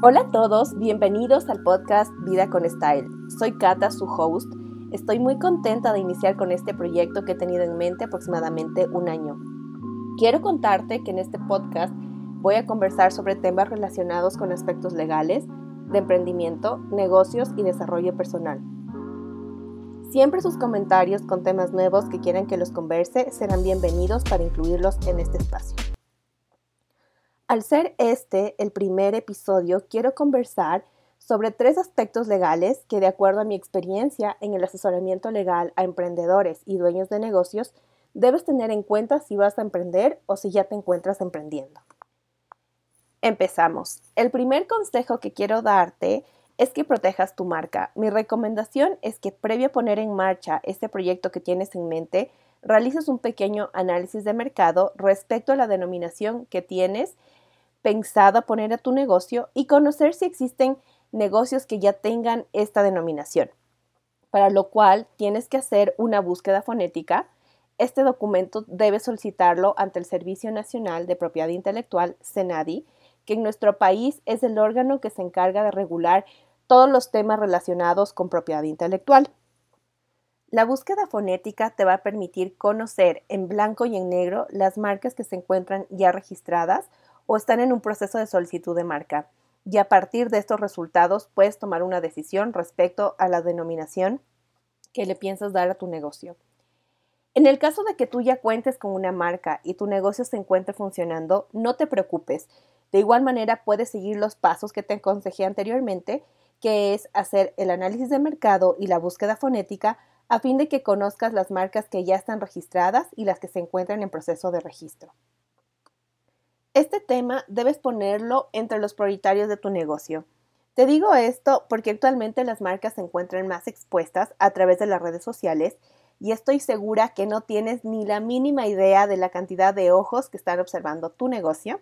Hola a todos, bienvenidos al podcast Vida con Style. Soy Kata, su host. Estoy muy contenta de iniciar con este proyecto que he tenido en mente aproximadamente un año. Quiero contarte que en este podcast voy a conversar sobre temas relacionados con aspectos legales, de emprendimiento, negocios y desarrollo personal. Siempre sus comentarios con temas nuevos que quieran que los converse serán bienvenidos para incluirlos en este espacio. Al ser este el primer episodio, quiero conversar sobre tres aspectos legales que de acuerdo a mi experiencia en el asesoramiento legal a emprendedores y dueños de negocios, debes tener en cuenta si vas a emprender o si ya te encuentras emprendiendo. Empezamos. El primer consejo que quiero darte es que protejas tu marca. Mi recomendación es que previo a poner en marcha este proyecto que tienes en mente, realices un pequeño análisis de mercado respecto a la denominación que tienes pensada poner a tu negocio y conocer si existen negocios que ya tengan esta denominación, para lo cual tienes que hacer una búsqueda fonética. Este documento debes solicitarlo ante el Servicio Nacional de Propiedad Intelectual, SENADI, que en nuestro país es el órgano que se encarga de regular todos los temas relacionados con propiedad intelectual. La búsqueda fonética te va a permitir conocer en blanco y en negro las marcas que se encuentran ya registradas o están en un proceso de solicitud de marca. Y a partir de estos resultados puedes tomar una decisión respecto a la denominación que le piensas dar a tu negocio. En el caso de que tú ya cuentes con una marca y tu negocio se encuentre funcionando, no te preocupes. De igual manera puedes seguir los pasos que te aconsejé anteriormente, que es hacer el análisis de mercado y la búsqueda fonética a fin de que conozcas las marcas que ya están registradas y las que se encuentran en proceso de registro. Este tema debes ponerlo entre los prioritarios de tu negocio. Te digo esto porque actualmente las marcas se encuentran más expuestas a través de las redes sociales y estoy segura que no tienes ni la mínima idea de la cantidad de ojos que están observando tu negocio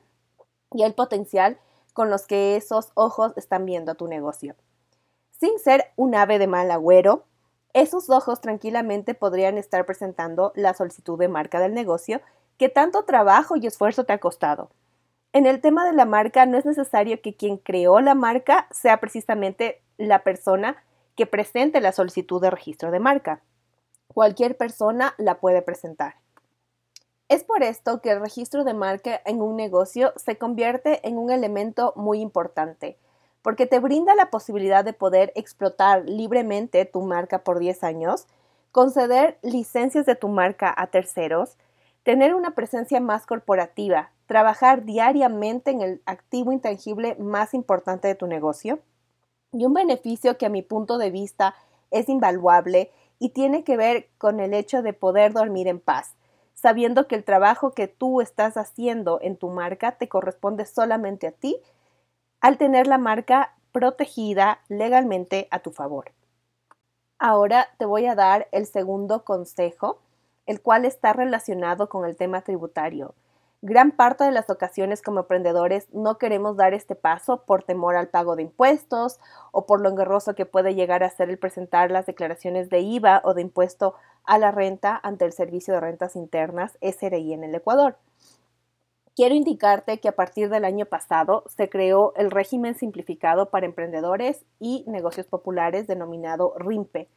y el potencial con los que esos ojos están viendo tu negocio. Sin ser un ave de mal agüero, esos ojos tranquilamente podrían estar presentando la solicitud de marca del negocio que tanto trabajo y esfuerzo te ha costado. En el tema de la marca no es necesario que quien creó la marca sea precisamente la persona que presente la solicitud de registro de marca. Cualquier persona la puede presentar. Es por esto que el registro de marca en un negocio se convierte en un elemento muy importante, porque te brinda la posibilidad de poder explotar libremente tu marca por 10 años, conceder licencias de tu marca a terceros, tener una presencia más corporativa, trabajar diariamente en el activo intangible más importante de tu negocio y un beneficio que a mi punto de vista es invaluable y tiene que ver con el hecho de poder dormir en paz, sabiendo que el trabajo que tú estás haciendo en tu marca te corresponde solamente a ti al tener la marca protegida legalmente a tu favor. Ahora te voy a dar el segundo consejo, el cual está relacionado con el tema tributario. Gran parte de las ocasiones como emprendedores no queremos dar este paso por temor al pago de impuestos o por lo engorroso que puede llegar a ser el presentar las declaraciones de IVA o de impuesto a la renta ante el Servicio de Rentas Internas SRI en el Ecuador. Quiero indicarte que a partir del año pasado se creó el régimen simplificado para emprendedores y negocios populares denominado RIMPE,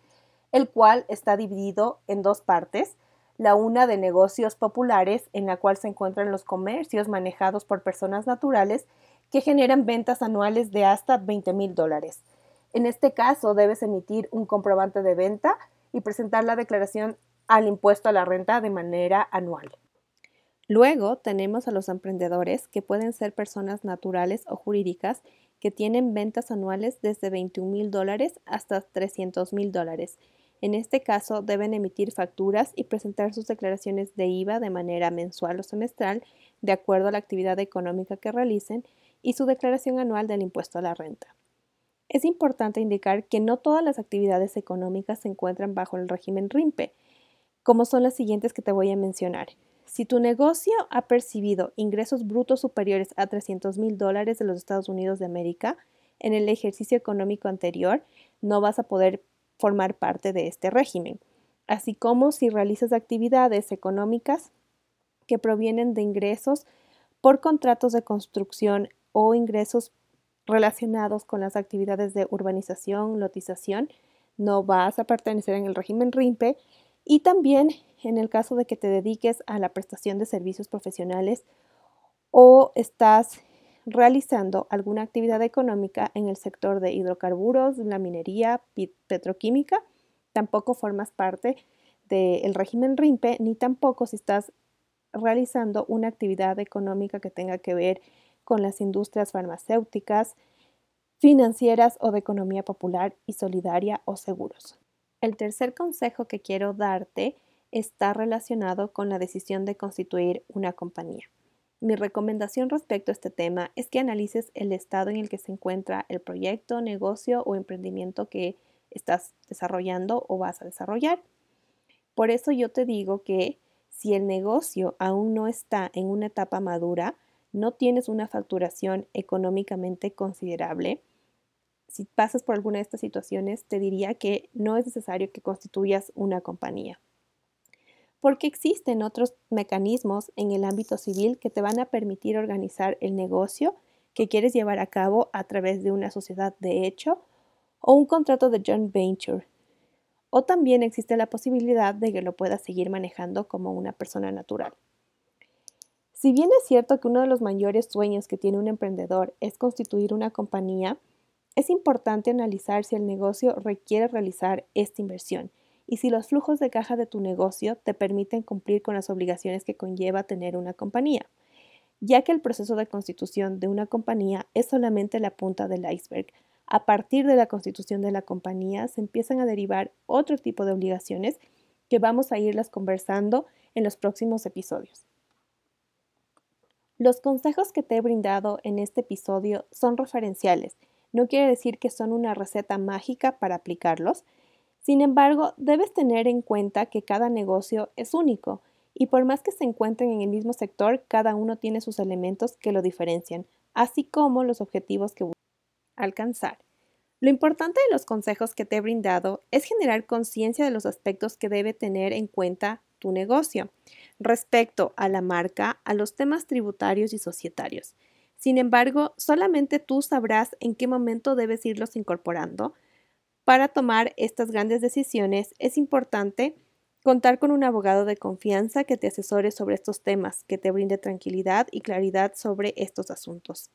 el cual está dividido en dos partes la una de negocios populares, en la cual se encuentran los comercios manejados por personas naturales que generan ventas anuales de hasta 20 mil dólares. En este caso, debes emitir un comprobante de venta y presentar la declaración al impuesto a la renta de manera anual. Luego tenemos a los emprendedores que pueden ser personas naturales o jurídicas que tienen ventas anuales desde 21 mil dólares hasta 300 mil dólares en este caso, deben emitir facturas y presentar sus declaraciones de IVA de manera mensual o semestral, de acuerdo a la actividad económica que realicen, y su declaración anual del impuesto a la renta. Es importante indicar que no todas las actividades económicas se encuentran bajo el régimen RIMPE, como son las siguientes que te voy a mencionar. Si tu negocio ha percibido ingresos brutos superiores a 300 mil dólares de los Estados Unidos de América en el ejercicio económico anterior, no vas a poder formar parte de este régimen, así como si realizas actividades económicas que provienen de ingresos por contratos de construcción o ingresos relacionados con las actividades de urbanización, lotización, no vas a pertenecer en el régimen RIMPE y también en el caso de que te dediques a la prestación de servicios profesionales o estás realizando alguna actividad económica en el sector de hidrocarburos, la minería, petroquímica, tampoco formas parte del régimen RIMPE, ni tampoco si estás realizando una actividad económica que tenga que ver con las industrias farmacéuticas, financieras o de economía popular y solidaria o seguros. El tercer consejo que quiero darte está relacionado con la decisión de constituir una compañía. Mi recomendación respecto a este tema es que analices el estado en el que se encuentra el proyecto, negocio o emprendimiento que estás desarrollando o vas a desarrollar. Por eso yo te digo que si el negocio aún no está en una etapa madura, no tienes una facturación económicamente considerable, si pasas por alguna de estas situaciones, te diría que no es necesario que constituyas una compañía porque existen otros mecanismos en el ámbito civil que te van a permitir organizar el negocio que quieres llevar a cabo a través de una sociedad de hecho o un contrato de joint venture. O también existe la posibilidad de que lo puedas seguir manejando como una persona natural. Si bien es cierto que uno de los mayores sueños que tiene un emprendedor es constituir una compañía, es importante analizar si el negocio requiere realizar esta inversión y si los flujos de caja de tu negocio te permiten cumplir con las obligaciones que conlleva tener una compañía, ya que el proceso de constitución de una compañía es solamente la punta del iceberg. A partir de la constitución de la compañía se empiezan a derivar otro tipo de obligaciones que vamos a irlas conversando en los próximos episodios. Los consejos que te he brindado en este episodio son referenciales. No quiere decir que son una receta mágica para aplicarlos, sin embargo, debes tener en cuenta que cada negocio es único y por más que se encuentren en el mismo sector, cada uno tiene sus elementos que lo diferencian, así como los objetivos que buscan alcanzar. Lo importante de los consejos que te he brindado es generar conciencia de los aspectos que debe tener en cuenta tu negocio respecto a la marca, a los temas tributarios y societarios. Sin embargo, solamente tú sabrás en qué momento debes irlos incorporando, para tomar estas grandes decisiones es importante contar con un abogado de confianza que te asesore sobre estos temas, que te brinde tranquilidad y claridad sobre estos asuntos.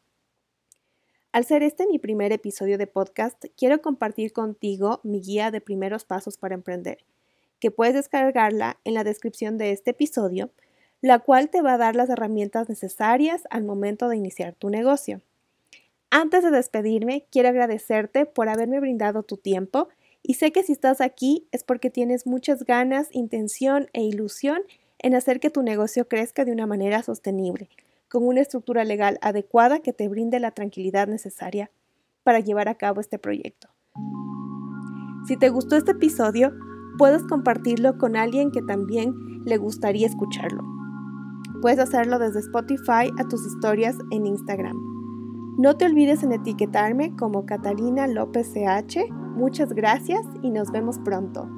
Al ser este mi primer episodio de podcast, quiero compartir contigo mi guía de primeros pasos para emprender, que puedes descargarla en la descripción de este episodio, la cual te va a dar las herramientas necesarias al momento de iniciar tu negocio. Antes de despedirme, quiero agradecerte por haberme brindado tu tiempo y sé que si estás aquí es porque tienes muchas ganas, intención e ilusión en hacer que tu negocio crezca de una manera sostenible, con una estructura legal adecuada que te brinde la tranquilidad necesaria para llevar a cabo este proyecto. Si te gustó este episodio, puedes compartirlo con alguien que también le gustaría escucharlo. Puedes hacerlo desde Spotify a tus historias en Instagram. No te olvides en etiquetarme como Catalina López CH. Muchas gracias y nos vemos pronto.